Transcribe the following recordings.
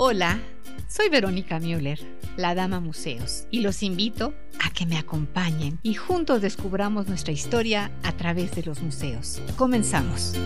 Hola, soy Verónica Müller, la Dama Museos, y los invito a que me acompañen y juntos descubramos nuestra historia a través de los museos. Comenzamos.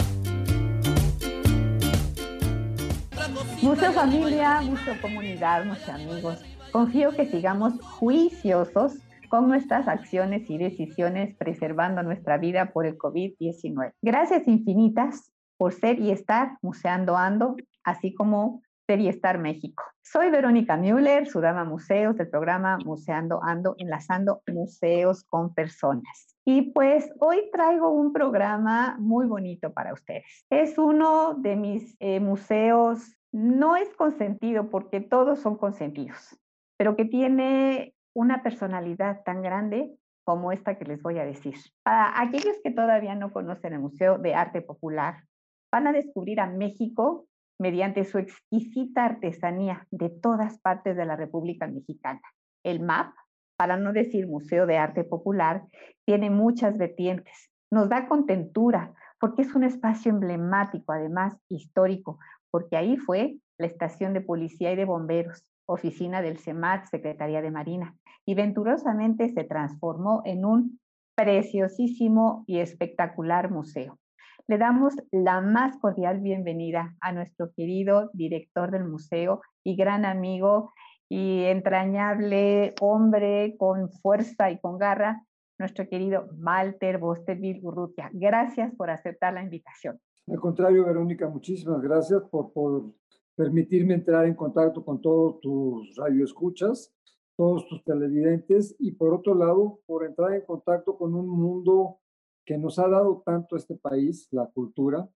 Museo familia, museo comunidad, museo amigos. Confío que sigamos juiciosos con nuestras acciones y decisiones preservando nuestra vida por el COVID-19. Gracias infinitas por ser y estar museando ando, así como ser y estar México. Soy Verónica Müller, su dama museos del programa Museando Ando, enlazando museos con personas. Y pues hoy traigo un programa muy bonito para ustedes. Es uno de mis eh, museos, no es consentido porque todos son consentidos, pero que tiene una personalidad tan grande como esta que les voy a decir. Para aquellos que todavía no conocen el Museo de Arte Popular, van a descubrir a México mediante su exquisita artesanía de todas partes de la República Mexicana. El MAP, para no decir Museo de Arte Popular, tiene muchas vertientes. Nos da contentura porque es un espacio emblemático, además histórico, porque ahí fue la estación de policía y de bomberos, oficina del CEMAR, Secretaría de Marina, y venturosamente se transformó en un preciosísimo y espectacular museo. Le damos la más cordial bienvenida a nuestro querido director del museo y gran amigo y entrañable hombre con fuerza y con garra, nuestro querido Walter Bosterville Urrutia. Gracias por aceptar la invitación. Al contrario, Verónica, muchísimas gracias por, por permitirme entrar en contacto con todos tus radioescuchas, todos tus televidentes y por otro lado, por entrar en contacto con un mundo que nos ha dado tanto este país, la cultura,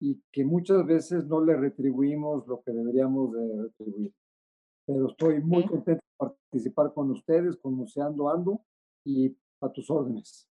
y que muchas veces no le retribuimos lo que deberíamos de retribuir. Pero estoy muy contento de participar con ustedes, con Museando Ando y a tus órdenes.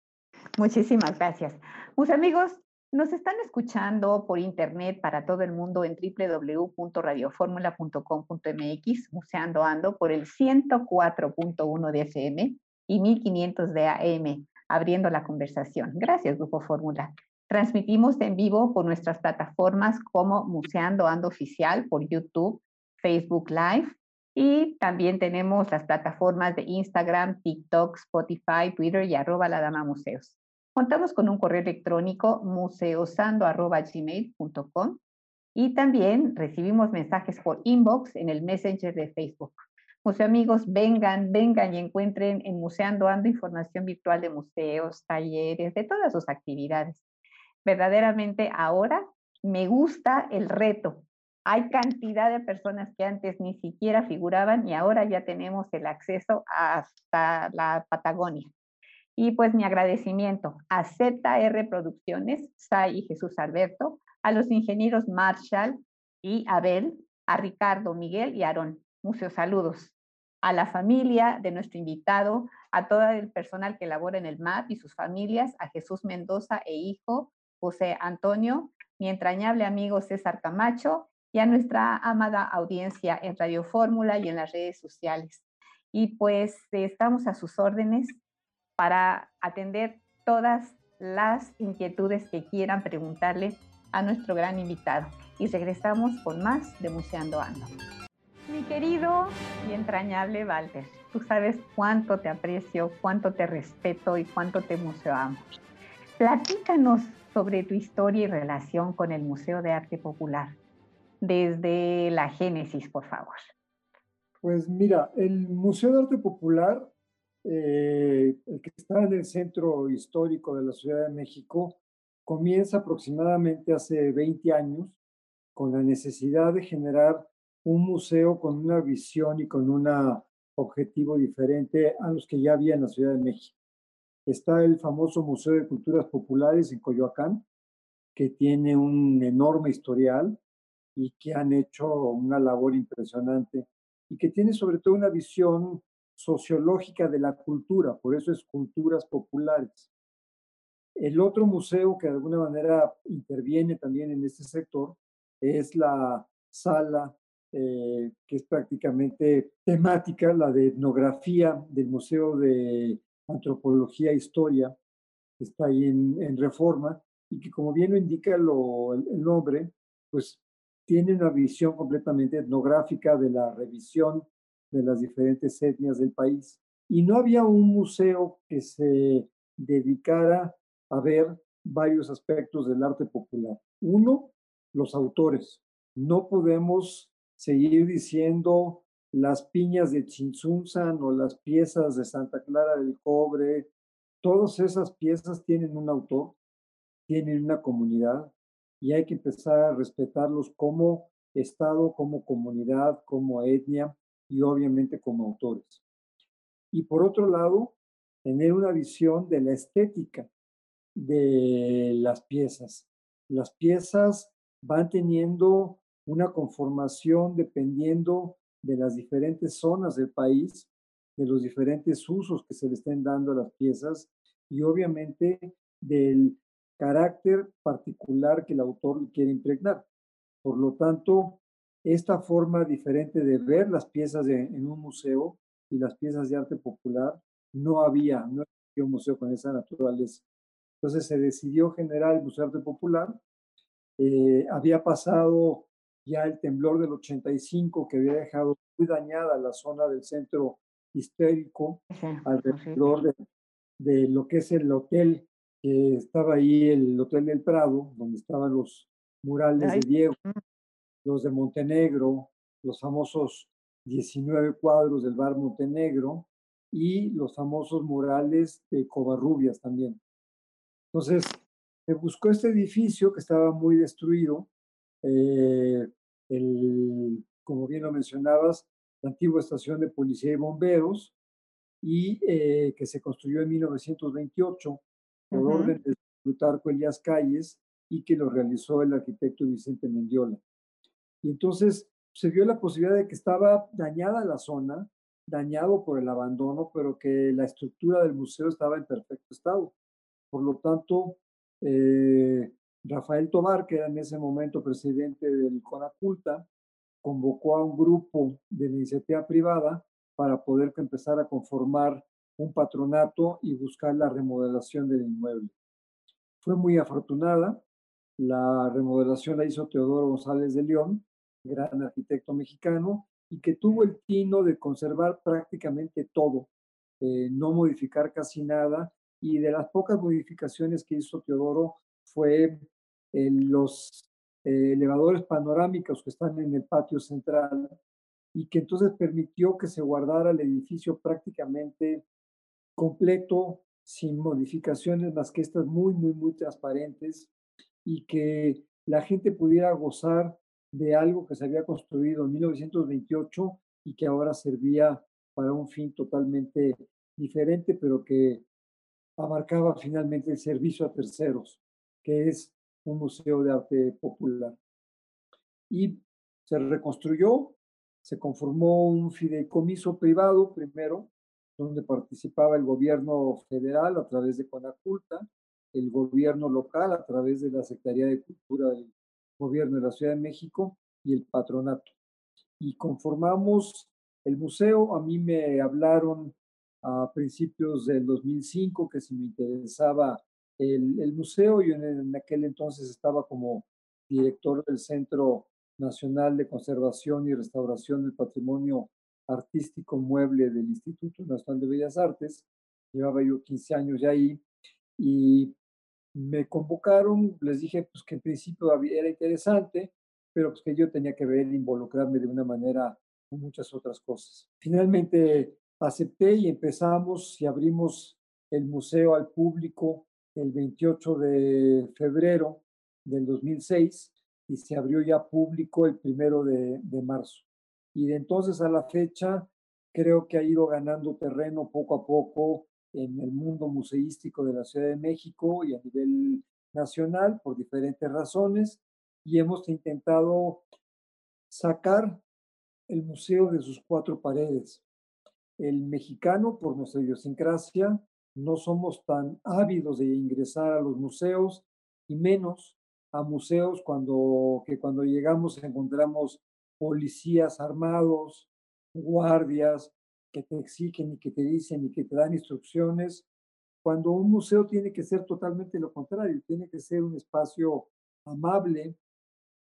Muchísimas gracias. Mis amigos, nos están escuchando por internet para todo el mundo en www.radioformula.com.mx, Museando Ando por el 104.1 de FM y 1500 de AM abriendo la conversación. Gracias, Grupo Fórmula. Transmitimos en vivo por nuestras plataformas como Museando Ando Oficial por YouTube, Facebook Live y también tenemos las plataformas de Instagram, TikTok, Spotify, Twitter y arroba la dama museos. Contamos con un correo electrónico museosando.gmail.com y también recibimos mensajes por inbox en el Messenger de Facebook. Amigos, vengan, vengan y encuentren en Museando Ando información virtual de museos, talleres, de todas sus actividades. Verdaderamente ahora me gusta el reto. Hay cantidad de personas que antes ni siquiera figuraban y ahora ya tenemos el acceso hasta la Patagonia. Y pues mi agradecimiento a ZR Producciones, Sai y Jesús Alberto, a los ingenieros Marshall y Abel, a Ricardo, Miguel y Aarón. Muchos saludos a la familia de nuestro invitado, a todo el personal que labora en el MAP y sus familias, a Jesús Mendoza e hijo José Antonio, mi entrañable amigo César Camacho y a nuestra amada audiencia en Radio Fórmula y en las redes sociales. Y pues estamos a sus órdenes para atender todas las inquietudes que quieran preguntarle a nuestro gran invitado. Y regresamos con más de Museando Ando. Querido y entrañable Walter, tú sabes cuánto te aprecio, cuánto te respeto y cuánto te museoamos. Platícanos sobre tu historia y relación con el Museo de Arte Popular, desde la génesis, por favor. Pues mira, el Museo de Arte Popular, eh, el que está en el centro histórico de la Ciudad de México, comienza aproximadamente hace 20 años con la necesidad de generar un museo con una visión y con un objetivo diferente a los que ya había en la Ciudad de México. Está el famoso Museo de Culturas Populares en Coyoacán, que tiene un enorme historial y que han hecho una labor impresionante y que tiene sobre todo una visión sociológica de la cultura, por eso es culturas populares. El otro museo que de alguna manera interviene también en este sector es la sala eh, que es prácticamente temática, la de etnografía del Museo de Antropología e Historia, que está ahí en, Reforma, y que como bien lo indica lo, el, nombre, pues tiene una visión completamente etnográfica de la revisión de las diferentes etnias del país. Y no había un museo que se dedicara a ver varios aspectos del arte popular. Uno, los autores. No podemos seguir diciendo las piñas de Chinzunzan o las piezas de Santa Clara del Cobre. Todas esas piezas tienen un autor, tienen una comunidad y hay que empezar a respetarlos como Estado, como comunidad, como etnia y obviamente como autores. Y por otro lado, tener una visión de la estética de las piezas. Las piezas van teniendo una conformación dependiendo de las diferentes zonas del país, de los diferentes usos que se le estén dando a las piezas y obviamente del carácter particular que el autor quiere impregnar. Por lo tanto, esta forma diferente de ver las piezas en un museo y las piezas de arte popular no había, no había un museo con esa naturaleza. Entonces se decidió generar el Museo de Arte Popular. Eh, había pasado ya el temblor del 85 que había dejado muy dañada la zona del centro histórico alrededor de, de, lo que es el hotel que estaba ahí, el Hotel del Prado, donde estaban los murales de Diego, los de Montenegro, los famosos 19 cuadros del bar Montenegro y los famosos murales de Covarrubias también. Entonces, se buscó este edificio que estaba muy destruido, eh, el, como bien lo mencionabas, la antigua estación de policía y bomberos, y eh, que se construyó en 1928 por orden de Plutarco Elías Calles y que lo realizó el arquitecto Vicente Mendiola. Y entonces se vio la posibilidad de que estaba dañada la zona, dañado por el abandono, pero que la estructura del museo estaba en perfecto estado. Por lo tanto, eh, Rafael Tobar, que era en ese momento presidente del CONACULTA, convocó a un grupo de iniciativa privada para poder empezar a conformar un patronato y buscar la remodelación del inmueble. Fue muy afortunada. La remodelación la hizo Teodoro González de León, gran arquitecto mexicano, y que tuvo el tino de conservar prácticamente todo, eh, no modificar casi nada y de las pocas modificaciones que hizo Teodoro fue los eh, elevadores panorámicos que están en el patio central y que entonces permitió que se guardara el edificio prácticamente completo, sin modificaciones más que estas muy, muy, muy transparentes y que la gente pudiera gozar de algo que se había construido en 1928 y que ahora servía para un fin totalmente diferente, pero que abarcaba finalmente el servicio a terceros, que es un museo de arte popular. Y se reconstruyó, se conformó un fideicomiso privado primero, donde participaba el gobierno federal a través de Conaculta, el gobierno local a través de la Secretaría de Cultura del Gobierno de la Ciudad de México y el patronato. Y conformamos el museo. A mí me hablaron a principios del 2005 que si me interesaba el, el museo. Yo en, en, aquel entonces estaba como director del Centro Nacional de Conservación y Restauración del Patrimonio Artístico Mueble del Instituto Nacional de Bellas Artes. Llevaba yo 15 años ya ahí y me convocaron, les dije pues que en principio era interesante, pero pues que yo tenía que ver, involucrarme de una manera con muchas otras cosas. Finalmente acepté y empezamos y abrimos el museo al público el 28 de febrero del 2006 y se abrió ya público el primero de, marzo. Y de entonces a la fecha creo que ha ido ganando terreno poco a poco en el mundo museístico de la Ciudad de México y a nivel nacional por diferentes razones y hemos intentado sacar el museo de sus cuatro paredes el mexicano, por nuestra idiosincrasia, no somos tan ávidos de ingresar a los museos y menos a museos cuando, que cuando llegamos encontramos policías armados, guardias que te exigen y que te dicen y que te dan instrucciones, cuando un museo tiene que ser totalmente lo contrario, tiene que ser un espacio amable,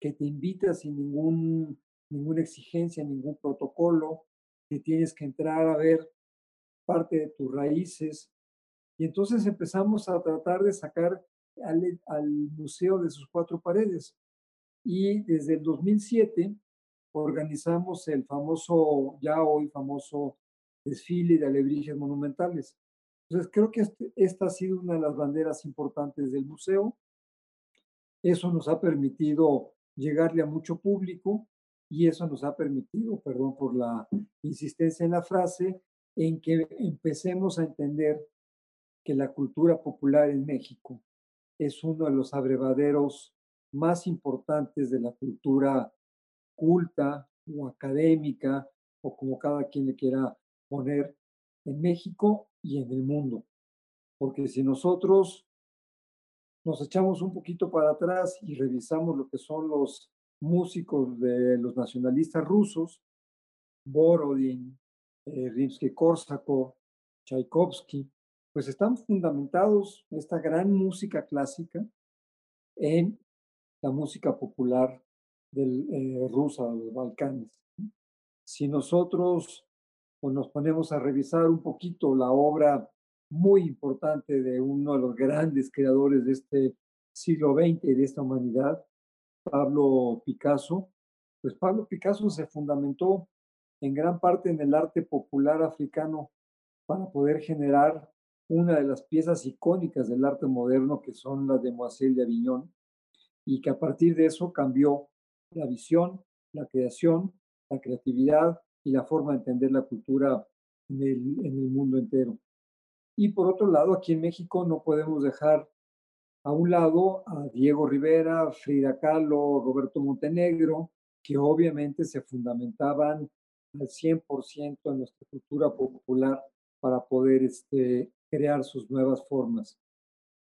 que te invita sin ningún, ninguna exigencia, ningún protocolo, que tienes que entrar a ver parte de tus raíces. Y entonces empezamos a tratar de sacar al, museo de sus cuatro paredes. Y desde el 2007 organizamos el famoso, ya hoy famoso desfile de alebrijes monumentales. Entonces, creo que este, esta ha sido una de las banderas importantes del museo. Eso nos ha permitido llegarle a mucho público y eso nos ha permitido, perdón por la insistencia en la frase, en que empecemos a entender que la cultura popular en México es uno de los abrevaderos más importantes de la cultura culta o académica o como cada quien le quiera poner en México y en el mundo. Porque si nosotros nos echamos un poquito para atrás y revisamos lo que son los músicos de los nacionalistas rusos, Borodin, eh, Rimsky-Korsakov, Tchaikovsky, pues están fundamentados esta gran música clásica en la música popular del, eh, rusa de los Balcanes. Si nosotros pues, nos ponemos a revisar un poquito la obra muy importante de uno de los grandes creadores de este siglo XX y de esta humanidad, Pablo Picasso, pues Pablo Picasso se fundamentó en gran parte en el arte popular africano para poder generar una de las piezas icónicas del arte moderno que son las de Moiselle de Aviñón y que a partir de eso cambió la visión, la creación, la creatividad y la forma de entender la cultura en el, en el mundo entero. Y por otro lado, aquí en México no podemos dejar a un lado a Diego Rivera, Frida Kahlo, Roberto Montenegro, que obviamente se fundamentaban al 100% en nuestra cultura popular para poder este, crear sus nuevas formas.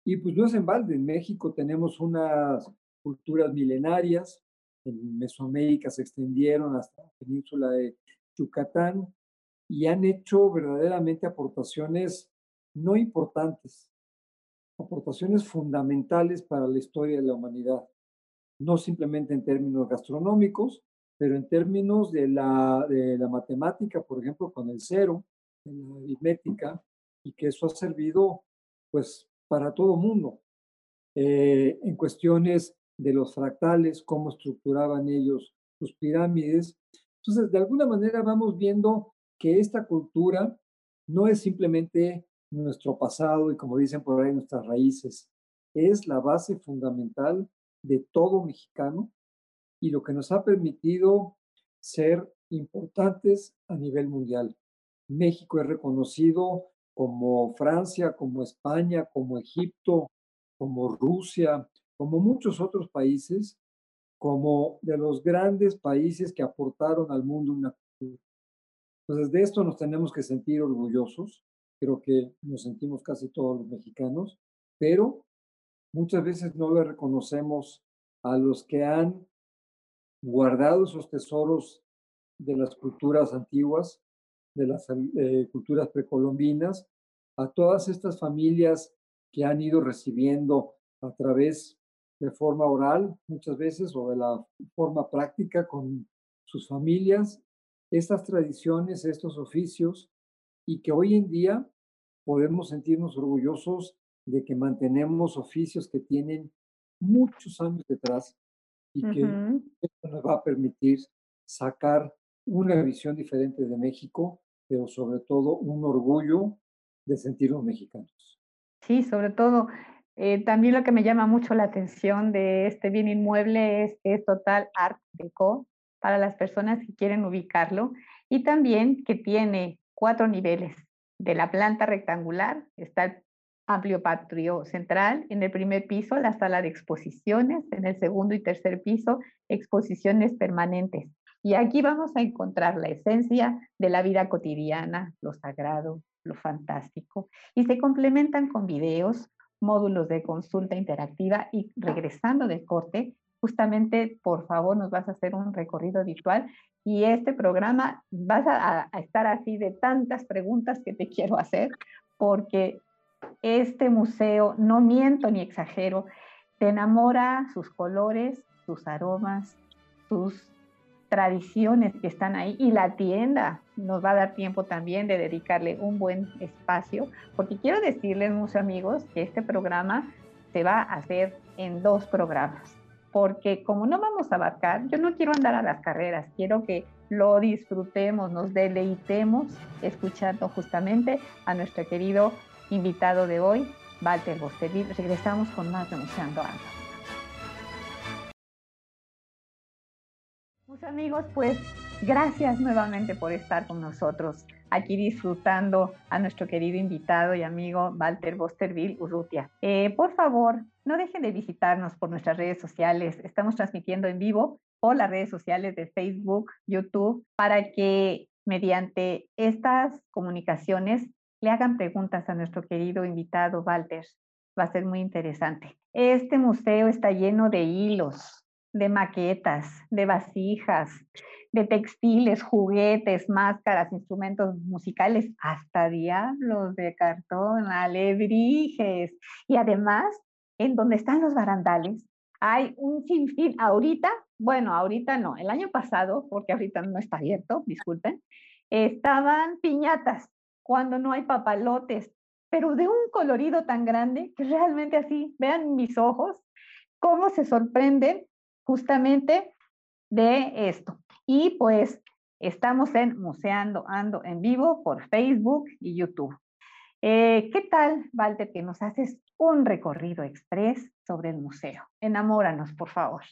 Y pues no es en balde, en México tenemos unas culturas milenarias, en Mesoamérica se extendieron hasta la península de Yucatán y han hecho verdaderamente aportaciones no importantes, aportaciones fundamentales para la historia de la humanidad, no simplemente en términos gastronómicos, pero en términos de la, de la matemática, por ejemplo, con el cero, en la aritmética, y que eso ha servido pues para todo mundo. Eh, en cuestiones de los fractales, cómo estructuraban ellos sus pirámides. Entonces, de alguna manera vamos viendo que esta cultura no es simplemente nuestro pasado y como dicen por ahí nuestras raíces, es la base fundamental de todo mexicano y lo que nos ha permitido ser importantes a nivel mundial. México es reconocido como Francia, como España, como Egipto, como Rusia, como muchos otros países, como de los grandes países que aportaron al mundo una cultura. Entonces, de esto nos tenemos que sentir orgullosos. Creo que nos sentimos casi todos los mexicanos, pero muchas veces no le reconocemos a los que han guardado esos tesoros de las culturas antiguas, de las eh, culturas precolombinas, a todas estas familias que han ido recibiendo a través de forma oral muchas veces o de la forma práctica con sus familias, estas tradiciones, estos oficios, y que hoy en día podemos sentirnos orgullosos de que mantenemos oficios que tienen muchos años detrás y que esto nos va a permitir sacar una visión diferente de México, pero sobre todo un orgullo de sentirnos mexicanos. Sí, sobre todo eh, también lo que me llama mucho la atención de este bien inmueble es es total art deco para las personas que quieren ubicarlo y también que tiene cuatro niveles. De la planta rectangular está el amplio patio central, en el primer piso la sala de exposiciones, en el segundo y tercer piso exposiciones permanentes. Y aquí vamos a encontrar la esencia de la vida cotidiana, lo sagrado, lo fantástico, y se complementan con videos, módulos de consulta interactiva y regresando de corte, justamente por favor nos vas a hacer un recorrido virtual y este programa vas a, estar así de tantas preguntas que te quiero hacer porque este museo, no miento ni exagero, te enamora sus colores, sus aromas, sus tradiciones que están ahí y la tienda nos va a dar tiempo también de dedicarle un buen espacio, porque quiero decirles, muchos amigos, que este programa se va a hacer en dos programas, porque como no vamos a abarcar, yo no quiero andar a las carreras, quiero que lo disfrutemos, nos deleitemos escuchando justamente a nuestro querido invitado de hoy, Walter Bosterville. Regresamos con más de Museando. Amigos, pues gracias nuevamente por estar con nosotros aquí disfrutando a nuestro querido invitado y amigo Walter Bosterville Urrutia. Eh, por favor, no dejen de visitarnos por nuestras redes sociales. Estamos transmitiendo en vivo por las redes sociales de Facebook, YouTube, para que mediante estas comunicaciones le hagan preguntas a nuestro querido invitado Walter. Va a ser muy interesante. Este museo está lleno de hilos, de maquetas, de vasijas, de textiles, juguetes, máscaras, instrumentos musicales, hasta diablos de cartón, alebrijes. Y además, en donde están los barandales, hay un sinfín. Ahorita, bueno, ahorita no, el año pasado, porque ahorita no está abierto, disculpen, estaban piñatas cuando no hay papalotes, pero de un colorido tan grande que realmente así, vean mis ojos, cómo se sorprenden justamente de esto. Y pues estamos en Museando Ando en vivo por Facebook y YouTube. Eh, ¿Qué tal, Walter, que nos haces un recorrido express sobre el museo? Enamóranos, por favor.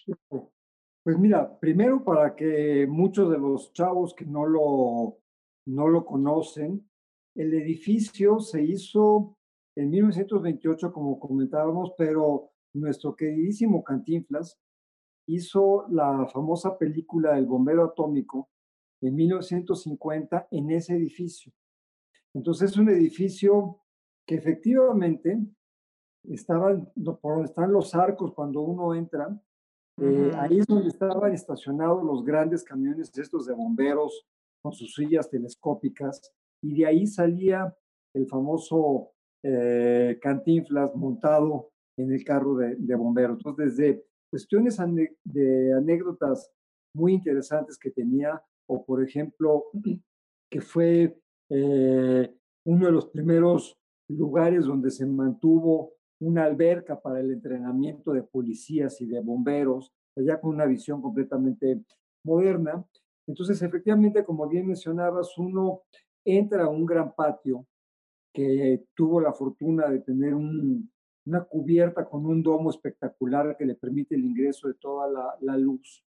Pues mira, primero para que muchos de los chavos que no lo, no lo conocen, el edificio se hizo en 1928, como comentábamos, pero nuestro queridísimo Cantinflas hizo la famosa película El bombero atómico en 1950 en ese edificio. Entonces es un edificio que efectivamente estaban por donde están los arcos cuando uno entra. Eh, ahí es donde estaban estacionados los grandes camiones estos de bomberos con sus sillas telescópicas y de ahí salía el famoso eh, Cantinflas montado en el carro de, de bomberos. Entonces, desde cuestiones de anécdotas muy interesantes que tenía, o por ejemplo, que fue eh, uno de los primeros lugares donde se mantuvo una alberca para el entrenamiento de policías y de bomberos, allá con una visión completamente moderna. Entonces, efectivamente, como bien mencionabas, uno entra a un gran patio que tuvo la fortuna de tener un, una cubierta con un domo espectacular que le permite el ingreso de toda la, luz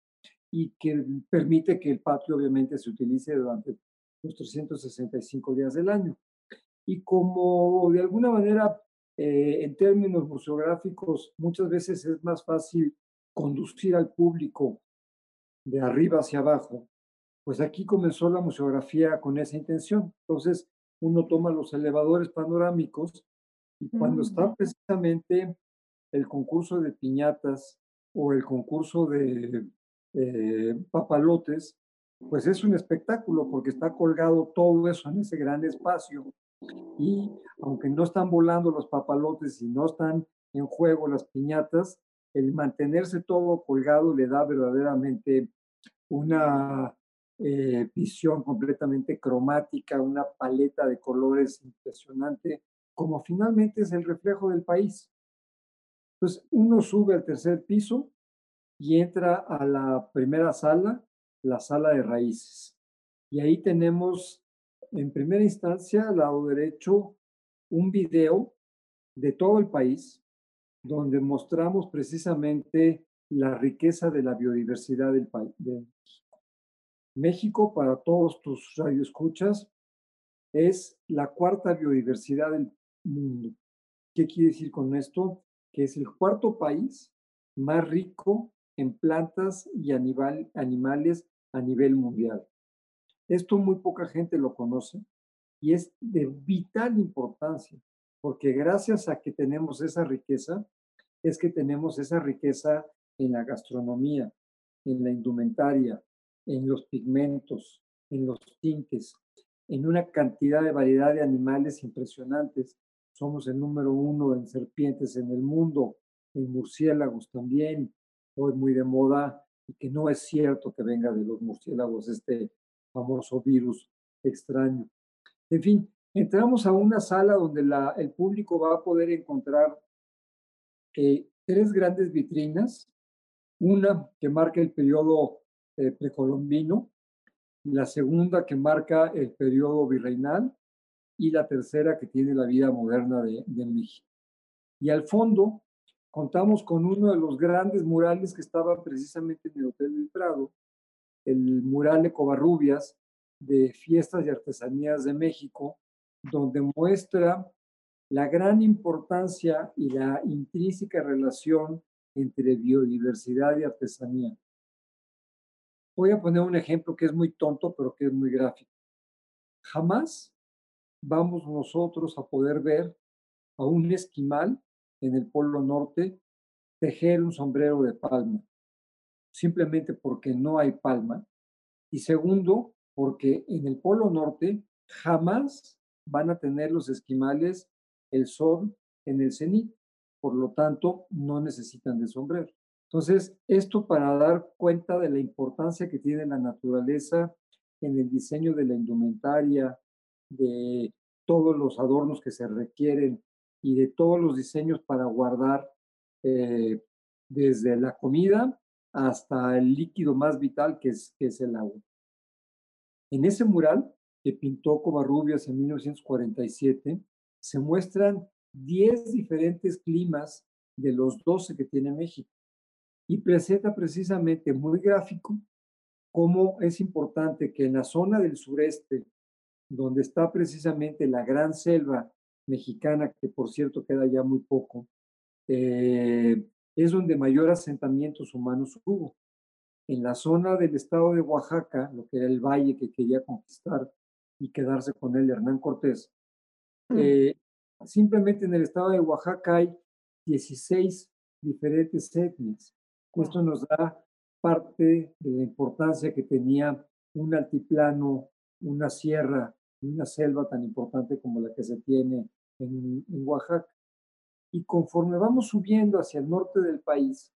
y que permite que el patio obviamente se utilice durante los 365 días del año. Y como de alguna manera, eh, en términos museográficos, muchas veces es más fácil conducir al público de arriba hacia abajo, pues aquí comenzó la museografía con esa intención. Entonces, uno toma los elevadores panorámicos y cuando está precisamente el concurso de piñatas o el concurso de eh, papalotes, pues es un espectáculo porque está colgado todo eso en ese gran espacio. Y aunque no están volando los papalotes y no están en juego las piñatas, el mantenerse todo colgado le da verdaderamente una eh, visión completamente cromática, una paleta de colores impresionante como finalmente es el reflejo del país. Entonces, uno sube al tercer piso y entra a la primera sala, la sala de raíces. Y ahí tenemos, en primera instancia, al lado derecho, un video de todo el país, donde mostramos precisamente la riqueza de la biodiversidad del país. México, para todos tus radioescuchas, es la cuarta biodiversidad del mundo. ¿Qué quiere decir con esto? Que es el cuarto país más rico en plantas y animal, animales a nivel mundial. Esto muy poca gente lo conoce y es de vital importancia, porque gracias a que tenemos esa riqueza, es que tenemos esa riqueza en la gastronomía, en la indumentaria, en los pigmentos, en los tintes, en una cantidad de variedad de animales impresionantes somos el número uno en serpientes en el mundo, en murciélagos también, hoy muy de moda y que no es cierto que venga de los murciélagos este famoso virus extraño. En fin, entramos a una sala donde el público va a poder encontrar eh, tres grandes vitrinas, una que marca el periodo eh, precolombino, la segunda que marca el periodo virreinal y la tercera que tiene la vida moderna de, México. Y al fondo contamos con uno de los grandes murales que estaba precisamente en el Hotel del Prado, el mural de Covarrubias de Fiestas y Artesanías de México, donde muestra la gran importancia y la intrínseca relación entre biodiversidad y artesanía. Voy a poner un ejemplo que es muy tonto, pero que es muy gráfico. Jamás vamos nosotros a poder ver a un esquimal en el Polo Norte tejer un sombrero de palma, simplemente porque no hay palma. Y segundo, porque en el Polo Norte jamás van a tener los esquimales el sol en el cenit, por lo tanto no necesitan de sombrero. Entonces, esto para dar cuenta de la importancia que tiene la naturaleza en el diseño de la indumentaria, de todos los adornos que se requieren y de todos los diseños para guardar eh, desde la comida hasta el líquido más vital que es, que es el agua. En ese mural que pintó Covarrubias en 1947, se muestran 10 diferentes climas de los 12 que tiene México y presenta precisamente muy gráfico cómo es importante que en la zona del sureste, donde está precisamente la gran selva mexicana, que por cierto queda ya muy poco, eh, es donde mayor asentamientos humanos hubo. En la zona del estado de Oaxaca, lo que era el valle que quería conquistar y quedarse con él Hernán Cortés, mm. eh, simplemente en el estado de Oaxaca hay 16 diferentes etnias. Esto nos da parte de la importancia que tenía un altiplano, una sierra, una selva tan importante como la que se tiene en, Oaxaca. Y conforme vamos subiendo hacia el norte del país,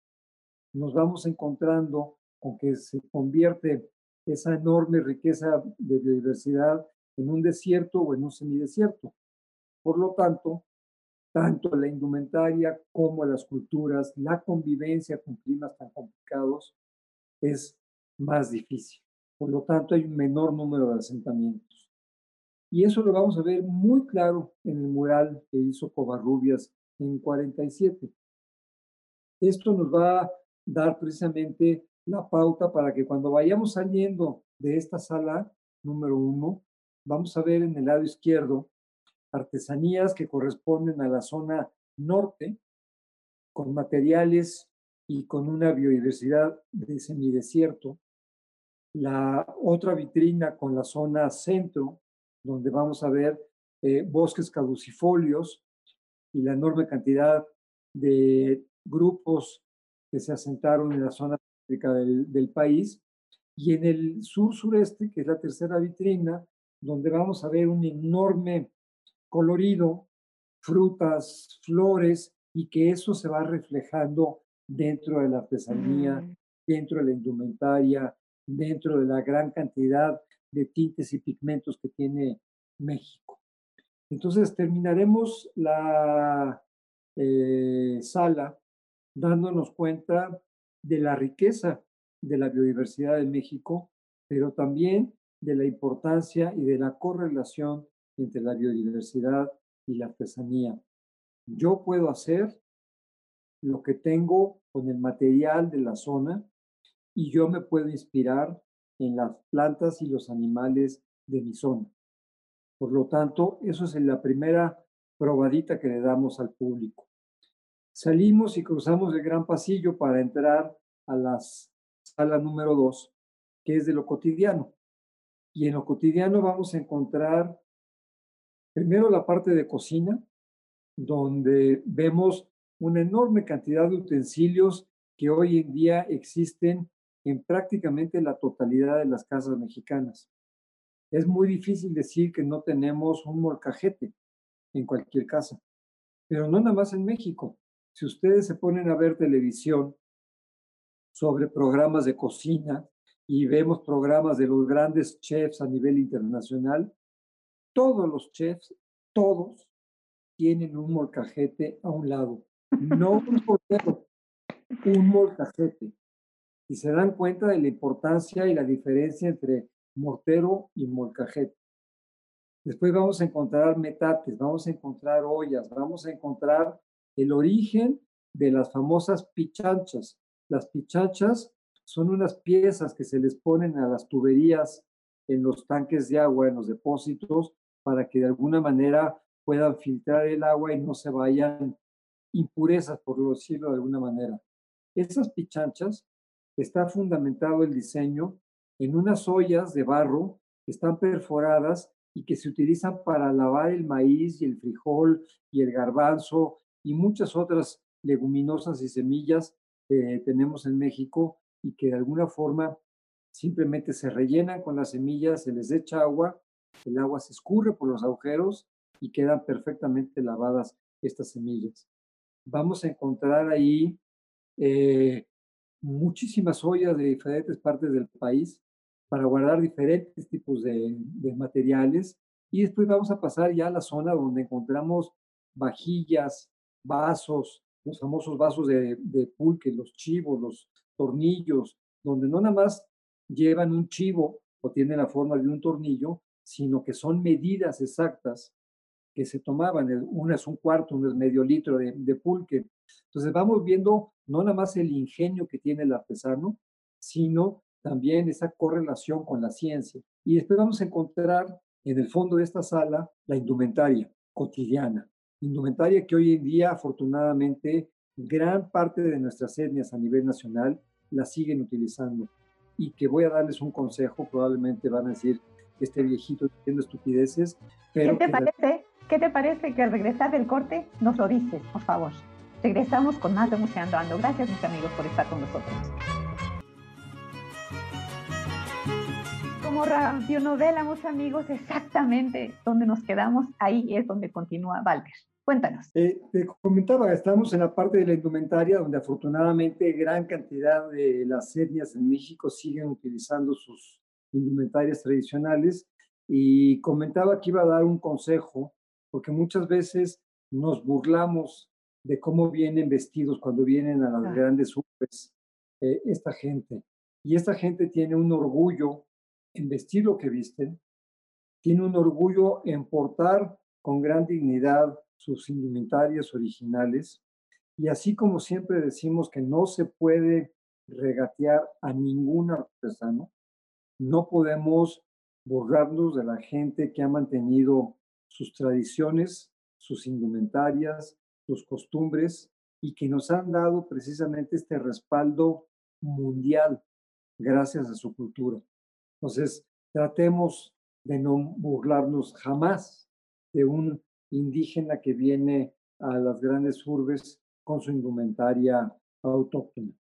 nos vamos encontrando con que se convierte esa enorme riqueza de biodiversidad en un desierto o en un semidesierto. Por lo tanto, tanto la indumentaria como las culturas, la convivencia con climas tan complicados es más difícil. Por lo tanto, hay un menor número de asentamientos. Y eso lo vamos a ver muy claro en el mural que hizo Covarrubias en 47. Esto nos va a dar precisamente la pauta para que cuando vayamos saliendo de esta sala número uno, vamos a ver en el lado izquierdo artesanías que corresponden a la zona norte, con materiales y con una biodiversidad de semidesierto. La otra vitrina con la zona centro, donde vamos a ver eh, bosques caducifolios y la enorme cantidad de grupos que se asentaron en la zona del, del país. Y en el sur-sureste, que es la tercera vitrina, donde vamos a ver un enorme colorido, frutas, flores, y que eso se va reflejando dentro de la artesanía, mm. dentro de la indumentaria, dentro de la gran cantidad de tintes y pigmentos que tiene México. Entonces terminaremos la eh, sala dándonos cuenta de la riqueza de la biodiversidad de México, pero también de la importancia y de la correlación entre la biodiversidad y la artesanía. Yo puedo hacer lo que tengo con el material de la zona y yo me puedo inspirar en las plantas y los animales de mi zona. Por lo tanto, eso es la primera probadita que le damos al público. Salimos y cruzamos el gran pasillo para entrar a la sala número dos, que es de lo cotidiano. Y en lo cotidiano vamos a encontrar primero la parte de cocina, donde vemos una enorme cantidad de utensilios que hoy en día existen en prácticamente la totalidad de las casas mexicanas. Es muy difícil decir que no tenemos un molcajete en cualquier casa, pero no nada más en México. Si ustedes se ponen a ver televisión, sobre programas de cocina y vemos programas de los grandes chefs a nivel internacional, todos los chefs, todos tienen un molcajete a un lado, no un portero, un molcajete. Y se dan cuenta de la importancia y la diferencia entre mortero y molcajete. Después vamos a encontrar metates, vamos a encontrar ollas, vamos a encontrar el origen de las famosas pichanchas. Las pichanchas son unas piezas que se les ponen a las tuberías en los tanques de agua, en los depósitos, para que de alguna manera puedan filtrar el agua y no se vayan impurezas, por decirlo de alguna manera. Esas pichanchas está fundamentado el diseño en unas ollas de barro que están perforadas y que se utilizan para lavar el maíz y el frijol y el garbanzo y muchas otras leguminosas y semillas que tenemos en México y que de alguna forma simplemente se rellenan con las semillas, se les echa agua, el agua se escurre por los agujeros y quedan perfectamente lavadas estas semillas. Vamos a encontrar ahí eh, muchísimas ollas de diferentes partes del país para guardar diferentes tipos de, materiales. Y después vamos a pasar ya a la zona donde encontramos vajillas, vasos, los famosos vasos de, pulque, los chivos, los tornillos, donde no nada más llevan un chivo o tienen la forma de un tornillo, sino que son medidas exactas que se tomaban. Una es un cuarto, uno es medio litro de pulque. Entonces vamos viendo no nada más el ingenio que tiene el artesano, sino también esa correlación con la ciencia. Y después vamos a encontrar en el fondo de esta sala la indumentaria cotidiana, indumentaria que hoy en día afortunadamente gran parte de nuestras etnias a nivel nacional la siguen utilizando y que voy a darles un consejo, probablemente van a decir que este viejito diciendo estupideces, pero... ¿Qué te, parece, ¿Qué te parece que al regresar del corte nos lo dices, por favor? Regresamos con más de Museando Ando. Gracias, mis amigos, por estar con nosotros. Como radionovela, mis amigos, exactamente donde nos quedamos, ahí es donde continúa Walter. Cuéntanos. Eh, te comentaba, estamos en la parte de la indumentaria, donde afortunadamente gran cantidad de las etnias en México siguen utilizando sus indumentarias tradicionales. Y comentaba que iba a dar un consejo, porque muchas veces nos burlamos de cómo vienen vestidos cuando vienen a las grandes urbes eh, esta gente. Y esta gente tiene un orgullo en vestir lo que visten, tiene un orgullo en portar con gran dignidad sus indumentarias originales. Y así como siempre decimos que no se puede regatear a ningún artesano, no podemos borrarnos de la gente que ha mantenido sus tradiciones, sus indumentarias, sus costumbres y que nos han dado precisamente este respaldo mundial gracias a su cultura. Entonces, tratemos de no burlarnos jamás de un indígena que viene a las grandes urbes con su indumentaria autóctona.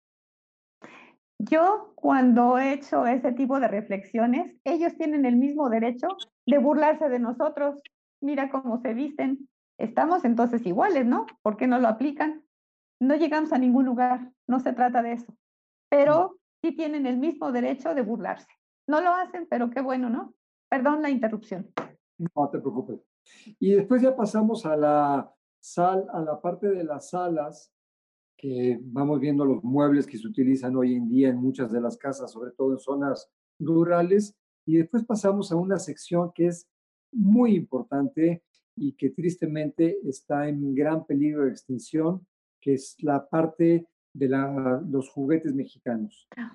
Yo cuando he hecho ese tipo de reflexiones, ellos tienen el mismo derecho de burlarse de nosotros. Mira cómo se visten, Estamos entonces iguales, ¿no? ¿Por qué no lo aplican? No llegamos a ningún lugar, no se trata de eso. Pero sí tienen el mismo derecho de burlarse. No lo hacen, pero qué bueno, ¿no? Perdón la interrupción. No te preocupes. Y después ya pasamos a la sal, a la parte de las salas, que vamos viendo los muebles que se utilizan hoy en día en muchas de las casas, sobre todo en zonas rurales. Y después pasamos a una sección que es muy importante, y que tristemente está en gran peligro de extinción, que es la parte de los juguetes mexicanos. Ah,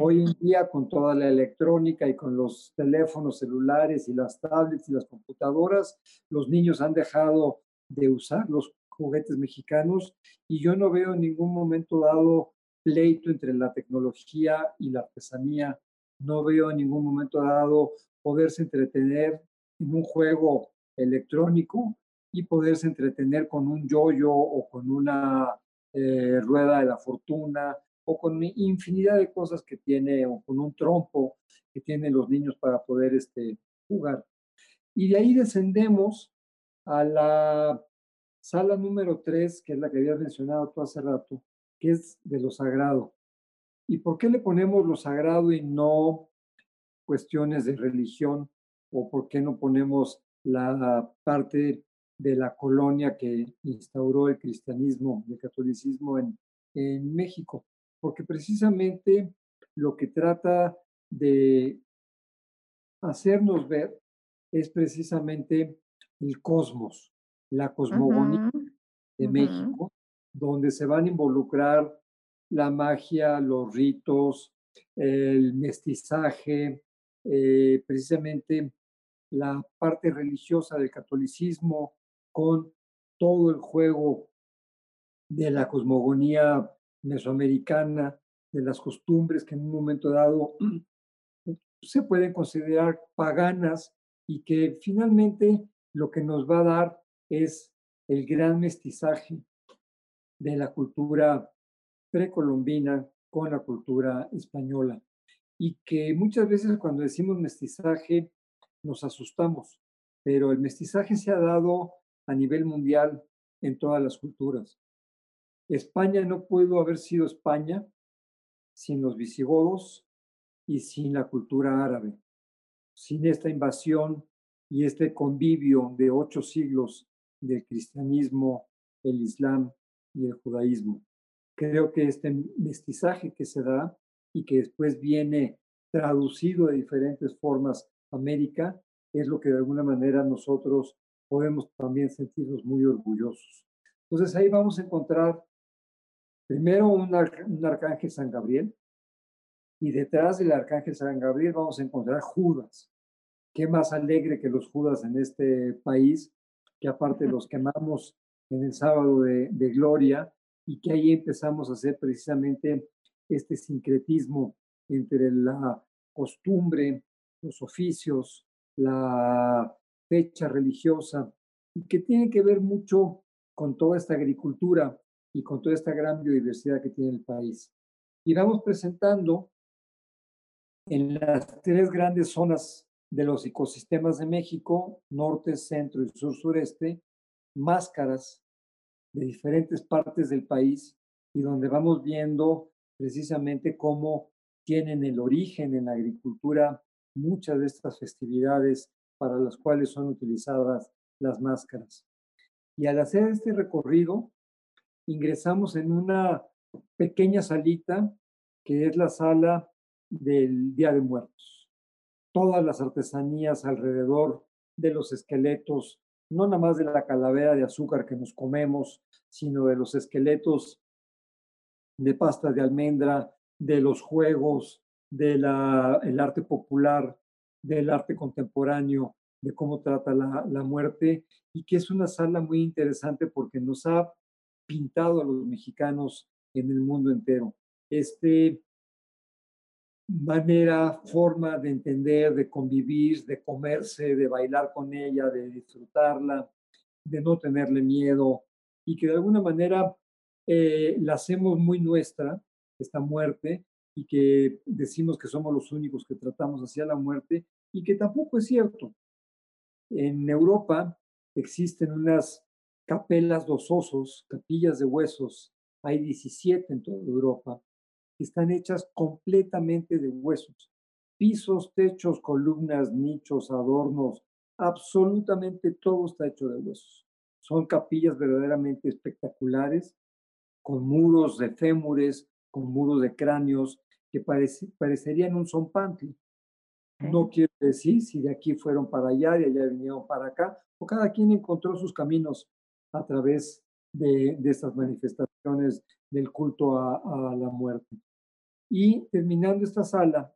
Hoy en día, con toda la electrónica y con los teléfonos celulares y las tablets y las computadoras, los niños han dejado de usar los juguetes mexicanos y yo no veo en ningún momento dado pleito entre la tecnología y la artesanía. No veo en ningún momento dado poderse entretener en un juego electrónico y poderse entretener con un yoyo o con una eh, rueda de la fortuna o con infinidad de cosas que tiene o con un trompo que tienen los niños para poder este, jugar. Y de ahí descendemos a la sala número 3, que es la que habías mencionado tú hace rato, que es de lo sagrado. ¿Y por qué le ponemos lo sagrado y no cuestiones de religión? ¿O por qué no ponemos la parte de la colonia que instauró el cristianismo, el catolicismo en, en México? Porque precisamente lo que trata de hacernos ver es precisamente el cosmos, la cosmogonía de México, donde se van a involucrar la magia, los ritos, el mestizaje, eh, precisamente la parte religiosa del catolicismo con todo el juego de la cosmogonía mesoamericana, de las costumbres que en un momento dado se pueden considerar paganas y que finalmente lo que nos va a dar es el gran mestizaje de la cultura precolombina con la cultura española. Y que muchas veces cuando decimos mestizaje nos asustamos, pero el mestizaje se ha dado a nivel mundial en todas las culturas. España no pudo haber sido España sin los visigodos y sin la cultura árabe, sin esta invasión y este convivio de ocho siglos del cristianismo, el islam y el judaísmo. Creo que este mestizaje que se da y que después viene traducido de diferentes formas América es lo que de alguna manera nosotros podemos también sentirnos muy orgullosos. Entonces ahí vamos a encontrar primero un, arcángel San Gabriel y detrás del arcángel San Gabriel vamos a encontrar Judas. Qué más alegre que los Judas en este país, que aparte los quemamos en el sábado de, de gloria y que ahí empezamos a hacer precisamente este sincretismo entre la costumbre, los oficios, la fecha religiosa, que tiene que ver mucho con toda esta agricultura y con toda esta gran biodiversidad que tiene el país. Y vamos presentando en las tres grandes zonas de los ecosistemas de México, norte, centro y sur sureste, máscaras de diferentes partes del país y donde vamos viendo precisamente cómo tienen el origen en la agricultura muchas de estas festividades para las cuales son utilizadas las máscaras. Y al hacer este recorrido, ingresamos en una pequeña salita que es la sala del Día de Muertos. Todas las artesanías alrededor de los esqueletos, no nada más de la calavera de azúcar que nos comemos, sino de los esqueletos de pasta de almendra, de los juegos, del el arte popular, del arte contemporáneo, de cómo trata la, la muerte, y que es una sala muy interesante porque nos ha pintado a los mexicanos en el mundo entero. Este manera, forma de entender, de convivir, de comerse, de bailar con ella, de disfrutarla, de no tenerle miedo y que de alguna manera eh, la hacemos muy nuestra, esta muerte, y que decimos que somos los únicos que tratamos hacia la muerte y que tampoco es cierto. En Europa existen unas capelas dos osos, capillas de huesos, hay 17 en toda Europa, están hechas completamente de huesos. Pisos, techos, columnas, nichos, adornos, absolutamente todo está hecho de huesos. Son capillas verdaderamente espectaculares, con muros de fémures, con muros de cráneos, que parecerían un zompantli. No quiero decir si de aquí fueron para allá, de allá vinieron para acá, o cada quien encontró sus caminos a través de, de estas manifestaciones del culto a, a la muerte. Y terminando esta sala,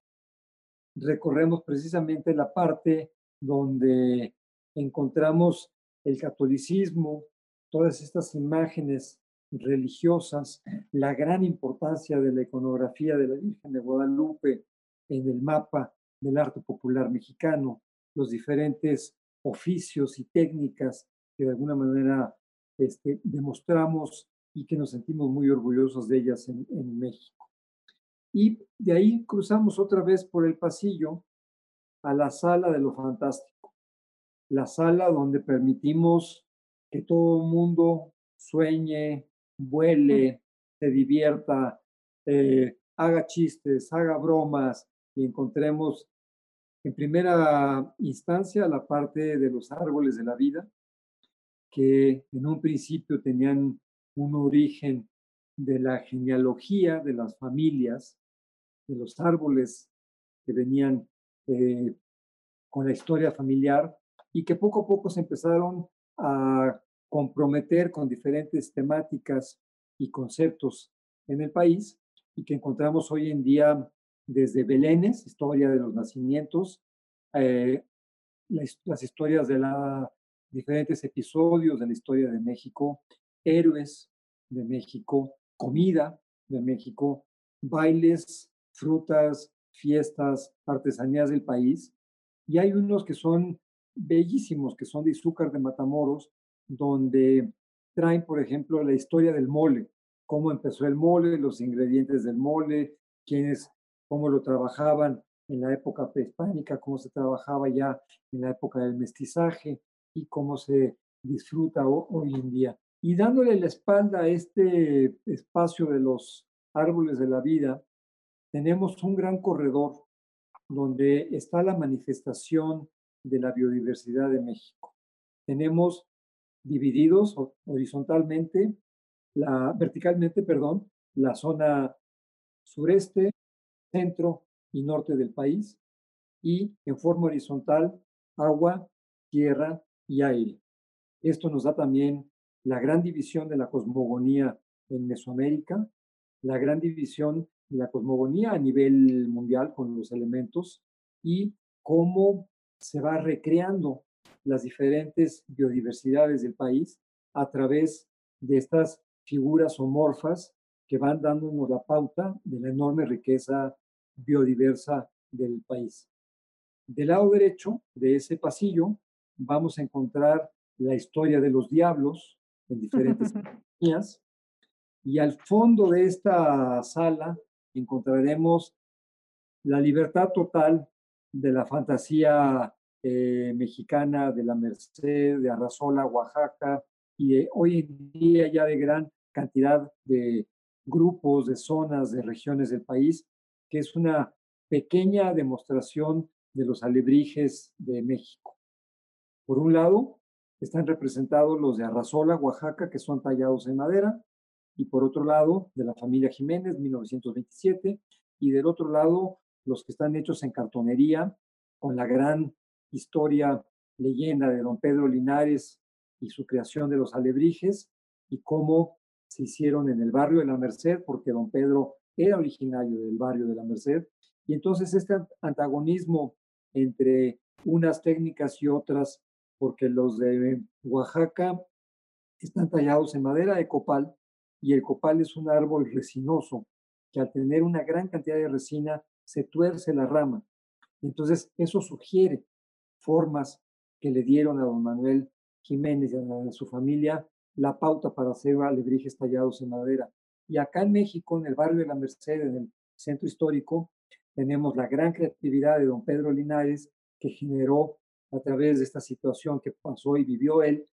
recorremos precisamente la parte donde encontramos el catolicismo, todas estas imágenes religiosas, la gran importancia de la iconografía de la Virgen de Guadalupe en el mapa del arte popular mexicano, los diferentes oficios y técnicas que de alguna manera este, demostramos y que nos sentimos muy orgullosos de ellas en, en México. Y de ahí cruzamos otra vez por el pasillo a la sala de lo fantástico, la sala donde permitimos que todo el mundo sueñe, vuele, se divierta, eh, haga chistes, haga bromas y encontremos en primera instancia la parte de los árboles de la vida, que en un principio tenían un origen de la genealogía de las familias, de los árboles que venían eh, con la historia familiar y que poco a poco se empezaron a comprometer con diferentes temáticas y conceptos en el país y que encontramos hoy en día desde Belénes, historia de los nacimientos, eh, las historias de los diferentes episodios de la historia de México, héroes de México, comida de México, bailes, frutas, fiestas, artesanías del país. Y hay unos que son bellísimos, que son de azúcar de Matamoros, donde traen, por ejemplo, la historia del mole, cómo empezó el mole, los ingredientes del mole, quiénes, cómo lo trabajaban en la época prehispánica, cómo se trabajaba ya en la época del mestizaje y cómo se disfruta hoy en día. Y dándole la espalda a este espacio de los árboles de la vida, tenemos un gran corredor donde está la manifestación de la biodiversidad de México. Tenemos divididos horizontalmente, la, verticalmente, perdón, la zona sureste, centro y norte del país y en forma horizontal agua, tierra y aire. Esto nos da también la gran división de la cosmogonía en Mesoamérica, la gran división de la cosmogonía a nivel mundial con los elementos y cómo se va recreando las diferentes biodiversidades del país a través de estas figuras homorfas que van dándonos la pauta de la enorme riqueza biodiversa del país. Del lado derecho de ese pasillo vamos a encontrar la historia de los diablos en diferentes líneas y al fondo de esta sala encontraremos la libertad total de la fantasía eh, mexicana de la Merced, de Arrazola, Oaxaca, y hoy en día ya de gran cantidad de grupos, de zonas, de regiones del país, que es una pequeña demostración de los alebrijes de México. Por un lado, están representados los de Arrazola, Oaxaca, que son tallados en madera, y por otro lado, de la familia Jiménez, 1927, y del otro lado, los que están hechos en cartonería, con la gran historia, leyenda de don Pedro Linares y su creación de los alebrijes, y cómo se hicieron en el barrio de la Merced, porque don Pedro era originario del barrio de la Merced, y entonces este antagonismo entre unas técnicas y otras, porque los de Oaxaca están tallados en madera de copal, y el copal es un árbol resinoso que al tener una gran cantidad de resina se tuerce la rama. Entonces eso sugiere formas que le dieron a don Manuel Jiménez y a su familia la pauta para hacer alebrijes tallados en madera. Y acá en México, en el barrio de la Merced, en el centro histórico, tenemos la gran creatividad de don Pedro Linares, que generó a través de esta situación que pasó y vivió él,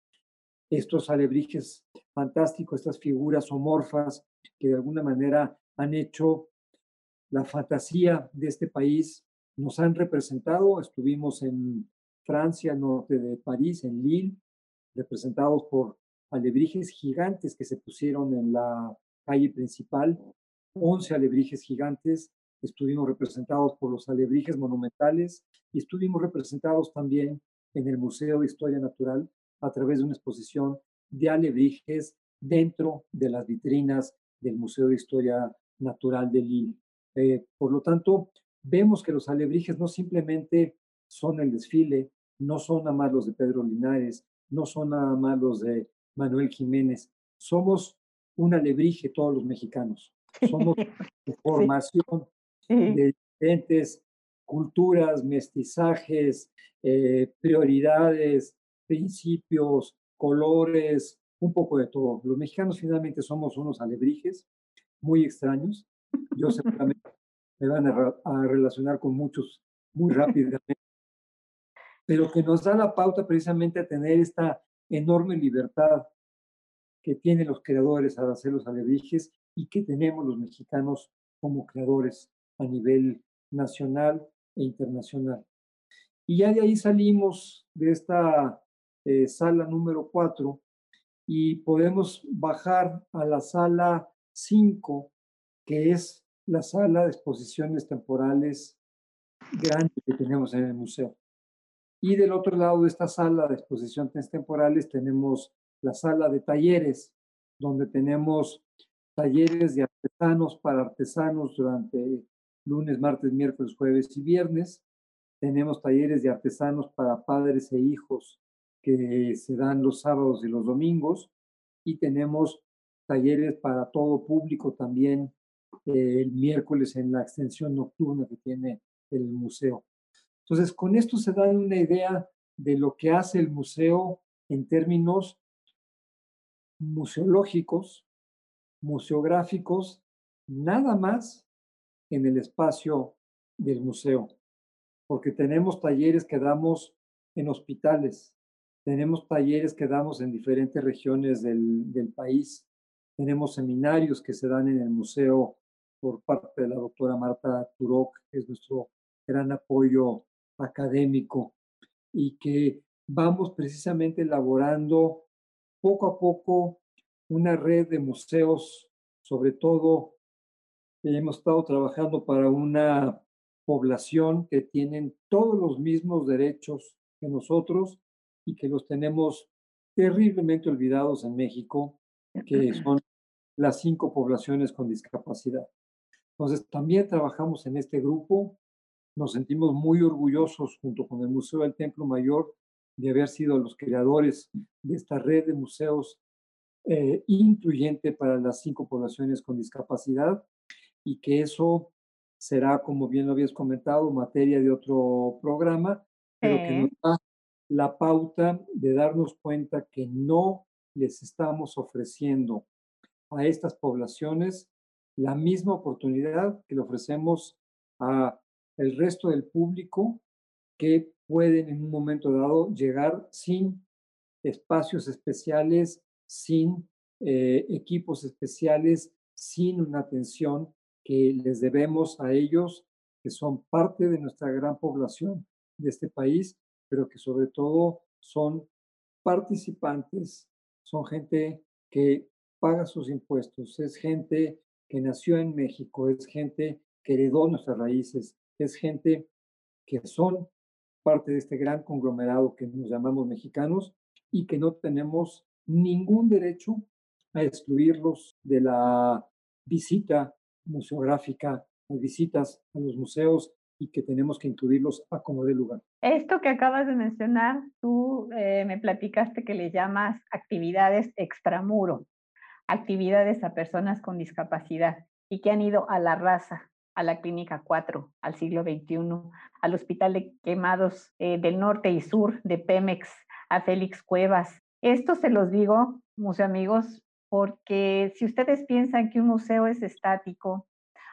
estos alebrijes fantásticos, estas figuras homorfas que de alguna manera han hecho la fantasía de este país, nos han representado, estuvimos en Francia, norte de París, en Lille, representados por alebrijes gigantes que se pusieron en la calle principal, 11 alebrijes gigantes, estuvimos representados por los alebrijes monumentales y estuvimos representados también en el Museo de Historia Natural a través de una exposición de alebrijes dentro de las vitrinas del Museo de Historia Natural de Lille. Eh, por lo tanto, vemos que los alebrijes no simplemente son el desfile, no son nada más los de Pedro Linares, no son nada más los de Manuel Jiménez, somos un alebrije todos los mexicanos. Somos formación de diferentes culturas, mestizajes, eh, prioridades, principios, colores, un poco de todo. Los mexicanos finalmente somos unos alebrijes muy extraños. Yo seguramente me van a, a relacionar con muchos muy rápidamente, pero que nos da la pauta precisamente a tener esta enorme libertad que tienen los creadores al hacer los alebrijes y que tenemos los mexicanos como creadores a nivel nacional e internacional. Y ya de ahí salimos de esta eh, sala número 4 y podemos bajar a la sala 5, que es la sala de exposiciones temporales grande que tenemos en el museo. Y del otro lado de esta sala de exposiciones temporales tenemos la sala de talleres, donde tenemos talleres de artesanos para artesanos durante lunes, martes, miércoles, jueves y viernes. Tenemos talleres de artesanos para padres e hijos que se dan los sábados y los domingos. Y tenemos talleres para todo público también eh, el miércoles en la extensión nocturna que tiene el museo. Entonces, con esto se da una idea de lo que hace el museo en términos museológicos, museográficos, nada más en el espacio del museo, porque tenemos talleres que damos en hospitales, tenemos talleres que damos en diferentes regiones del, del país, tenemos seminarios que se dan en el museo por parte de la doctora Marta Turok, que es nuestro gran apoyo académico, y que vamos precisamente elaborando poco a poco una red de museos, sobre todo hemos estado trabajando para una población que tienen todos los mismos derechos que nosotros y que los tenemos terriblemente olvidados en México, que son las cinco poblaciones con discapacidad. Entonces, también trabajamos en este grupo. Nos sentimos muy orgullosos junto con el Museo del Templo Mayor de haber sido los creadores de esta red de museos eh, incluyente para las cinco poblaciones con discapacidad y que eso será, como bien lo habías comentado, materia de otro programa, pero que nos da la pauta de darnos cuenta que no les estamos ofreciendo a estas poblaciones la misma oportunidad que le ofrecemos a el resto del público que pueden en un momento dado llegar sin espacios especiales, sin eh, equipos especiales, sin una atención que les debemos a ellos, que son parte de nuestra gran población de este país, pero que sobre todo son participantes, son gente que paga sus impuestos, es gente que nació en México, es gente que heredó nuestras raíces, es gente que son parte de este gran conglomerado que nos llamamos mexicanos y que no tenemos ningún derecho a excluirlos de la visita museográfica, las visitas a los museos y que tenemos que incluirlos a como de lugar. Esto que acabas de mencionar, tú eh, me platicaste que le llamas actividades extramuro actividades a personas con discapacidad y que han ido a la raza, a la Clínica 4, al siglo XXI, al Hospital de Quemados eh, del Norte y Sur de Pemex, a Félix Cuevas. Esto se los digo, museo amigos, porque si ustedes piensan que un museo es estático,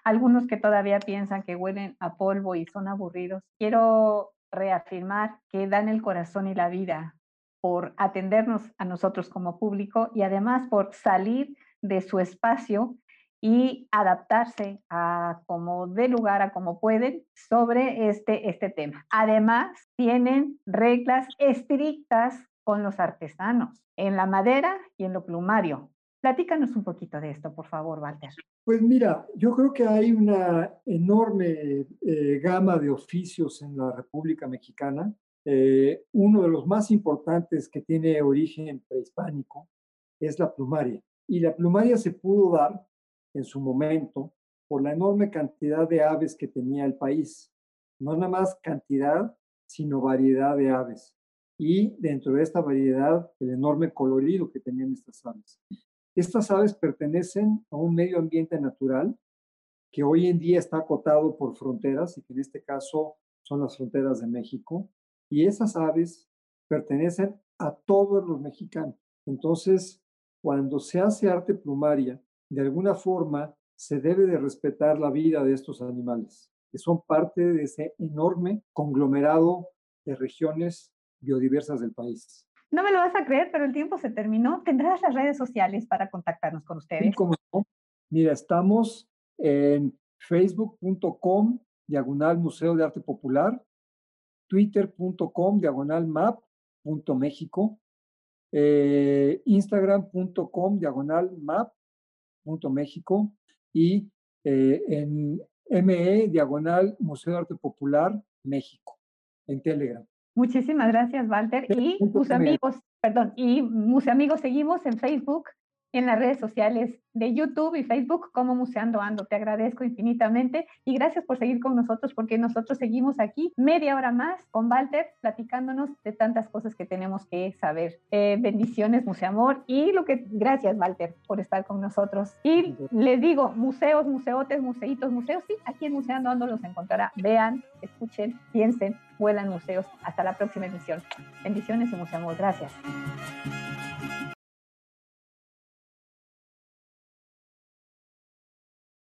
algunos que todavía piensan que huelen a polvo y son aburridos, quiero reafirmar que dan el corazón y la vida por atendernos a nosotros como público y además por salir de su espacio y adaptarse a como de lugar, a como pueden sobre este, este tema. Además, tienen reglas estrictas con los artesanos en la madera y en lo plumario. Platícanos un poquito de esto, por favor, Walter. Pues mira, yo creo que hay una enorme eh, gama de oficios en la República Mexicana eh, uno de los más importantes que tiene origen prehispánico es la plumaria. Y la plumaria se pudo dar en su momento por la enorme cantidad de aves que tenía el país. No nada más cantidad, sino variedad de aves. Y dentro de esta variedad, el enorme colorido que tenían estas aves. Estas aves pertenecen a un medio ambiente natural que hoy en día está acotado por fronteras y que en este caso son las fronteras de México, y esas aves pertenecen a todos los mexicanos. Entonces, cuando se hace arte plumaria, de alguna forma se debe de respetar la vida de estos animales, que son parte de ese enorme conglomerado de regiones biodiversas del país. No me lo vas a creer, pero el tiempo se terminó. ¿Tendrás las redes sociales para contactarnos con ustedes? Mira, estamos en facebook.com diagonal Museo de Arte Popular, twitter.com diagonal map.méxico, eh, instagram.com diagonal map.méxico y eh, en ME diagonal Museo de Arte Popular México en Telegram. Muchísimas gracias, Walter. Y tus amigos, perdón, y amigos seguimos en Facebook, en las redes sociales de YouTube y Facebook como Museando Ando. Te agradezco infinitamente y gracias por seguir con nosotros porque nosotros seguimos aquí media hora más con Walter platicándonos de tantas cosas que tenemos que saber. Eh, bendiciones, Museamor y lo que gracias Walter por estar con nosotros. Y les digo, museos, museotes, museitos, museos, sí, aquí en Museando Ando los encontrará. Vean, escuchen, piensen, vuelan museos. Hasta la próxima emisión. Bendiciones y Museamor. Gracias.